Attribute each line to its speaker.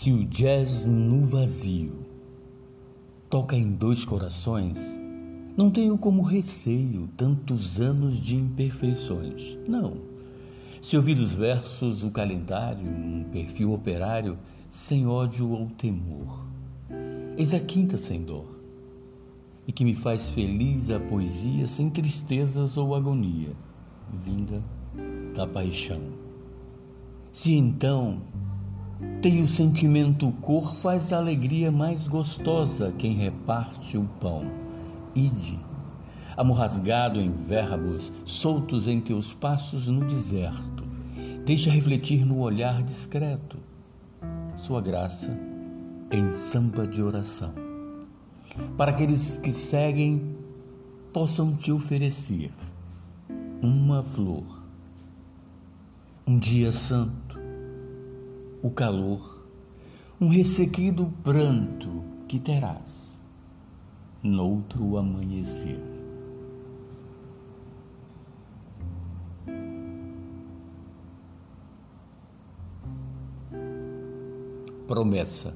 Speaker 1: Se o jazz no vazio toca em dois corações, não tenho como receio tantos anos de imperfeições. Não. Se ouvir os versos, o calendário, um perfil operário, sem ódio ou temor. Eis a quinta sem dor, e que me faz feliz a poesia sem tristezas ou agonia, vinda da paixão. Se então tem o sentimento cor, faz a alegria mais gostosa quem reparte o pão. Ide, amorrasgado em verbos, soltos em teus passos no deserto, deixa refletir no olhar discreto sua graça em samba de oração. Para aqueles que seguem, possam te oferecer uma flor, um dia santo, o calor, um ressequido pranto que terás noutro amanhecer. Promessa